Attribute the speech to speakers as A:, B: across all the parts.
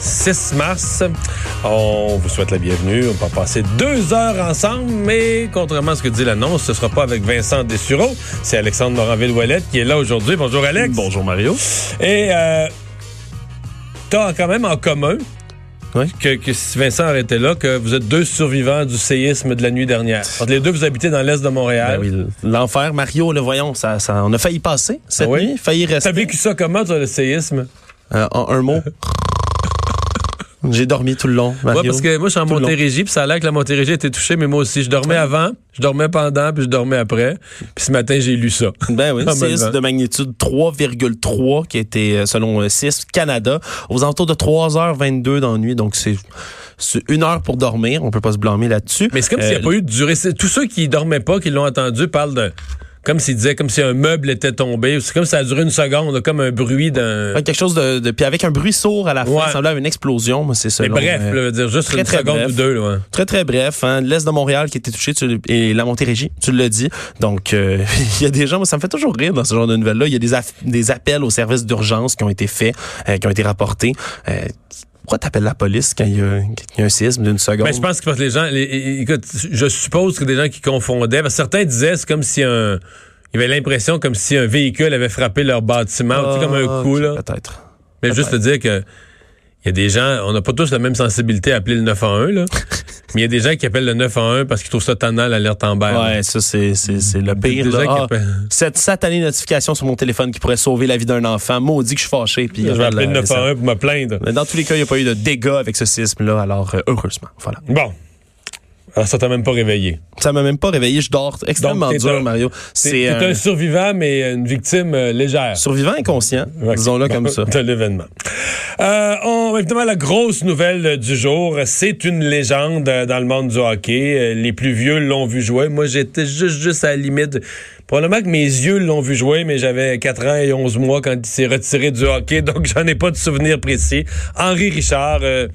A: 6 mars. On vous souhaite la bienvenue. On va passer deux heures ensemble, mais contrairement à ce que dit l'annonce, ce sera pas avec Vincent Dessureau. C'est Alexandre Moranville-Ouellette qui est là aujourd'hui. Bonjour Alex.
B: Bonjour Mario.
A: Et euh, t'as quand même en commun
B: Oui.
A: que, que si Vincent aurait été là, que vous êtes deux survivants du séisme de la nuit dernière. Entre les deux, vous habitez dans l'est de Montréal.
B: Ben oui, l'enfer, Mario, le voyons, ça, ça, on a failli passer cette
A: Ah oui?
B: nuit, failli
A: T'as
B: rester.
A: vécu ça comment, toi, le séisme?
B: Euh, en un mot. J'ai dormi tout le long, Mario.
A: Ouais, parce que moi, je suis en
B: Tout.
A: Montérégie, puis ça a l'air que la Montérégie a été touchée, mais moi aussi. Je dormais avant, je dormais pendant, puis je dormais après. Puis ce matin, j'ai lu ça.
B: Ben oui, séisme de magnitude 3,3 qui a été, euh, selon euh, CIS Canada, aux alentours de 3h22 dans la nuit. Donc, c'est une heure pour dormir. On peut pas se blâmer là-dessus.
A: Mais c'est comme s'il n'y a
B: Euh,
A: pas eu de durée. Tous ceux qui dormaient pas, qui l'ont entendu, parlent de. Comme s'ils disaient, comme si un meuble était tombé. C'est comme si ça a duré une seconde, comme un bruit d'un.
B: ouais, quelque chose de, de- Puis avec un bruit sourd à la fin,
A: Ouais.
B: ça semblait une explosion. mais c'est
A: Mais
B: selon,
A: bref,
B: euh,
A: là, veut dire juste
B: très,
A: une
B: très
A: seconde
B: bref.
A: ou deux. Là.
B: Très, très bref. Hein, L'Est de Montréal qui été touché tu et la Montérégie, tu l'as dit. Donc, euh, il y a des gens, moi, ça me fait toujours rire dans ce genre de nouvelles-là. Il y a des, des appels aux services d'urgence qui ont été faits, euh, qui ont été rapportés. Pourquoi t'appelles la police quand il y a, qu'il y a un séisme d'une seconde?
A: Mais je pense que parce que les gens. les- écoute, je suppose que des gens qui confondaient. parce que certains disaient, c'est comme si un. Il y avait l'impression comme si un véhicule avait frappé leur bâtiment, tu sais, comme un
B: Ah,
A: coup, là.
B: Peut-être.
A: Mais juste te dire que il y a des gens, on n'a pas tous la même sensibilité à appeler le 911, là. mais il y a des gens qui appellent le 911 parce qu'ils trouvent ça tannant l'alerte en bas.
B: Ouais, ça, c'est, c'est, c'est le pire. Là. Ah, cette satanée notification sur mon téléphone qui pourrait sauver la vie d'un enfant. Maudit que je suis fâché. Puis,
A: Je vais appeler le
B: la- ça-
A: 911 pour me plaindre.
B: Mais dans tous les cas, il n'y a pas eu de dégâts avec ce séisme-là. Alors, euh, heureusement. Voilà.
A: Bon. Alors, ça t'a même pas réveillé.
B: Ça m'a même pas réveillé. Je dors extrêmement
A: Donc,
B: dur,
A: un-
B: Mario. C'est euh,
A: un survivant, mais une victime euh, légère.
B: survivant inconscient, disons-le
A: Bon,
B: comme ça.
A: De l'événement. Euh, on, évidemment, la grosse nouvelle euh, du jour, c'est une légende euh, dans le monde du hockey. Les plus vieux l'ont vu jouer. Moi, j'étais juste, juste à la limite. Probablement que mes yeux l'ont vu jouer, mais j'avais 4 ans et 11 mois quand il s'est retiré du hockey, donc j'en ai pas de souvenir précis. Henri Richard, euh,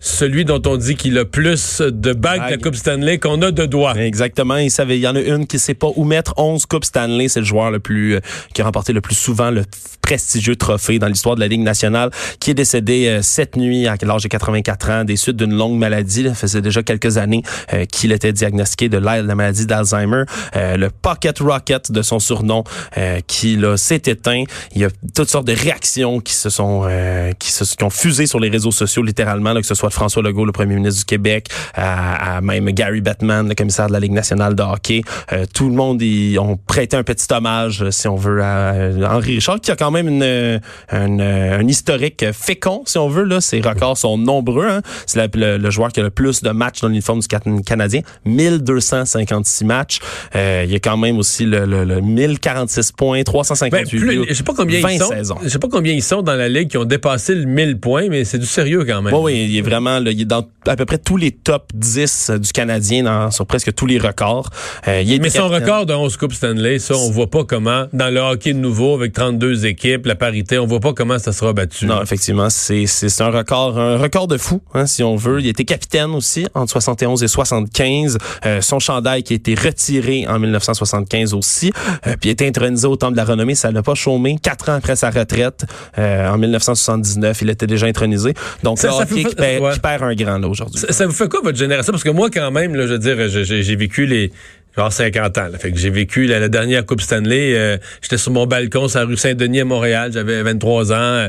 A: celui dont on dit qu'il a plus de bagues de la. Coupe Stanley qu'on a de doigts.
B: Exactement. Il savait, il y en a une qui sait pas où mettre 11 coupes Stanley. C'est le joueur le plus, euh, qui a remporté le plus souvent le prestigieux trophée dans l'histoire de la Ligue nationale, qui est décédé euh, cette nuit à l'âge de 84 ans des suites d'une longue maladie. Ça faisait déjà quelques années euh, qu'il était diagnostiqué de la, la maladie d'Alzheimer. Euh, le Pocket Rocket de son surnom, euh, qui là s'est éteint. Il y a toutes sortes de réactions qui se sont, euh, qui se, qui ont fusé sur les réseaux sociaux littéralement, là, que ce soit de François Legault, le premier ministre du Québec, à, à même Gary Bettman, le commissaire de la Ligue nationale de hockey. Euh, tout le monde y ont prêté un petit hommage, si on veut, à Henri Richard, qui a quand même une, euh, une, euh, un historique fécond, si on veut. Là, ses records sont nombreux. Hein. C'est le, le joueur qui a le plus de matchs dans l'uniforme du Can- Canadien, 1256 matchs. Euh, il y a quand même aussi le, le, le 1046 points,
A: Ben,
B: 358
A: plus-
B: buts,
A: je sais pas combien
B: 20
A: ils sont.
B: saisons.
A: Je sais pas combien ils sont dans la ligue qui ont dépassé le 1000 points, mais c'est du sérieux quand même.
B: Oui, oui, il est vraiment, là, il est dans à peu près tous les top 10 du Canadien, dans, sur presque tous les records. Euh, il est
A: Mais son
B: capitaine.
A: record de 11 Coupes Stanley, ça, on voit pas comment, dans le hockey nouveau, avec 32 équipes, la parité, on voit pas comment ça sera battu.
B: Non, effectivement, c'est un record un record de fou, hein, si on veut. Il était capitaine aussi entre 71 et 75. Euh, son chandail qui a été retiré en 1975 aussi, euh, puis il a été intronisé au Temple de la Renommée. Ça l'a pas chômé. Quatre ans après sa retraite, euh, en 1979, il était déjà intronisé. Donc
A: Ça- ça fait-
B: qui, perd,
A: ouais.
B: qui perd un grand là aujourd'hui.
A: Ça, ça vous fait quoi, votre génération? Parce que moi, quand même, là, je veux dire, j'ai vécu les... Genre 50 ans. Là. Fait que j'ai vécu la, la dernière Coupe Stanley. euh, J'étais sur mon balcon sur la rue Saint-Denis à Montréal. J'avais 23 ans. euh,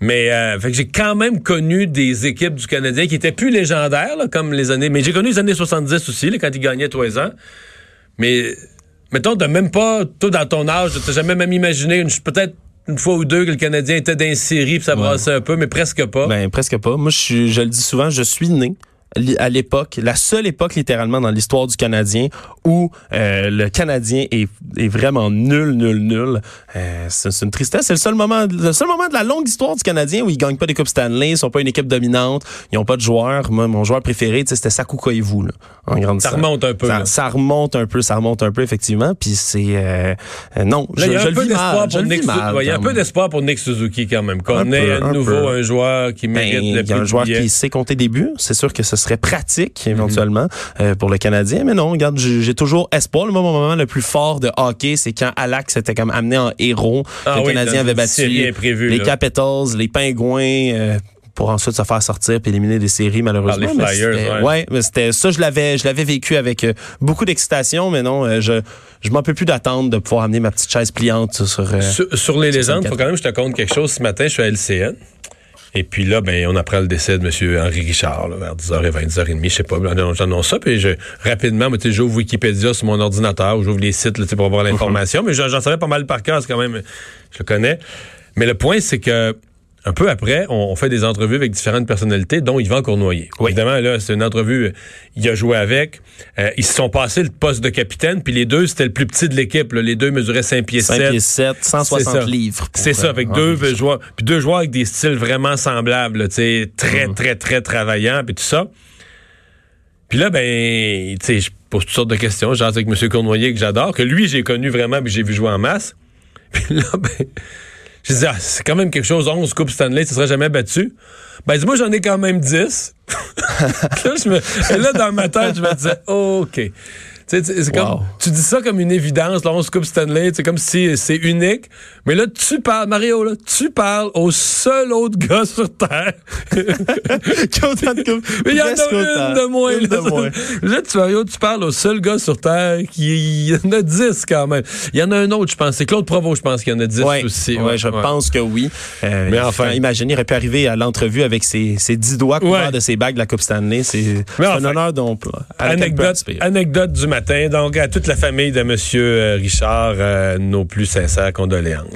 A: Mais euh, fait que j'ai quand même connu des équipes du Canadien qui étaient plus légendaires, là, comme les années. Mais j'ai connu les années 70 aussi, là, quand ils gagnaient tous les ans. Mais mettons, t'as même pas, toi, dans ton âge, t'as jamais même imaginé peut-être une fois ou deux que le Canadien était dans une série puis ça brassait un peu, mais presque pas.
B: Ben presque pas. Moi, je, je le dis souvent, je suis né à l'époque, la seule époque littéralement dans l'histoire du Canadien où euh, le Canadien est, est vraiment nul, nul, nul. Euh, c'est une tristesse. C'est le seul moment, le seul moment de la longue histoire du Canadien où ils gagnent pas des coupes Stanley, ils sont pas une équipe dominante, ils ont pas de joueurs. Moi, mon joueur préféré, c'était Sakou Koivu, là, en grande
A: Ça remonte un peu.
B: Ça, ça remonte un peu, ça remonte un peu effectivement. Puis c'est euh, euh, non,
A: Là,
B: je,
A: il y a
B: je
A: un
B: le
A: peu
B: vis mal,
A: pour Nick
B: mal.
A: Il y a un
B: quand
A: peu
B: même.
A: d'espoir pour Nick Suzuki quand même. Qu'on
B: Un
A: ait à nouveau
B: peu.
A: un joueur qui
B: Ben,
A: mérite
B: il
A: le
B: y a un joueur qui sait compter des buts. C'est sûr que ce serait pratique éventuellement euh, pour le Canadien. Mais non, regarde, j'ai toujours espoir. Le moment, moment le plus fort de hockey, c'est quand Alex était comme amené en héros.
A: Ah
B: le
A: oui,
B: Canadien avait battu les
A: là.
B: Capitals, les Pingouins. euh, pour ensuite se faire sortir puis éliminer des séries malheureusement.
A: Les
B: Mais
A: Flyers,
B: c'était-
A: ouais.
B: mais c'était ça je l'avais je l'avais vécu avec euh, beaucoup d'excitation mais non je je m'en peux plus d'attendre de pouvoir amener ma petite chaise pliante sur
A: Sur, sur les légendes, il
B: 64.
A: faut quand même que je te compte quelque chose. Ce matin, je suis à LCN. Et puis là, ben, on apprend le décès de M. Henri Richard, là, vers 10h20, 10h30, je sais pas. J'annonce ça, puis je, rapidement, j'ouvre Wikipédia sur mon ordinateur, ou j'ouvre les sites là, pour avoir l'information, mais j'en savais pas mal par cœur, c'est quand même, je le connais. Mais le point, c'est que un peu après, on, fait des entrevues avec différentes personnalités, dont Yvan Cournoyer. Évidemment, là, c'est une entrevue, il a joué avec. Euh, ils se sont passés le poste de capitaine, puis les deux, c'était le plus petit de l'équipe. Les deux mesuraient 5 pieds
B: 5
A: 7.
B: pieds 7,
A: C'est
B: 160
A: ça.
B: livres.
A: C'est ça, avec
B: Henri
A: deux joueurs, puis deux joueurs avec des styles vraiment semblables, là, tu sais, très,
B: Mm.
A: très, très travaillants, puis tout ça. Puis là, ben, tu sais, je pose toutes sortes de questions. J'ai avec M. Cournoyer, que j'adore, que lui, j'ai connu vraiment, puis j'ai vu jouer en masse. Puis là, ben, je dis, ah, c'est quand même quelque chose, 11 Coupes Stanley, ça serait jamais battu. Ben, dis-moi, j'en ai quand même 10. là, je me, et là, dans ma tête, je me disais, OK. Tu sais, c'est comme,
B: Wow.
A: tu dis ça comme une évidence, là, 11 Coupes Stanley, c'est comme si c'est unique. Mais là, tu parles, Mario, là, tu parles au seul autre gars sur Terre.
B: Qui autant de.
A: Mais il y en a une de moins.
B: Une
A: là.
B: de moins.
A: Là, tu, Mario, tu parles au seul gars sur Terre qui il y en a 10 quand même. Il y en a un autre, je pense. C'est Claude Provost, je pense qu'il y en a 10
B: Ouais,
A: aussi.
B: ouais, je pense que oui. Euh,
A: Mais enfin.
B: Imaginez, il aurait pu arriver à l'entrevue avec ses, ses 10 doigts couverts de ses bagues de la Coupe Stanley. C'est un honneur dont on on
A: Anecdote, anecdote du Donc, à toute la famille de M. Richard, euh, nos plus sincères condoléances.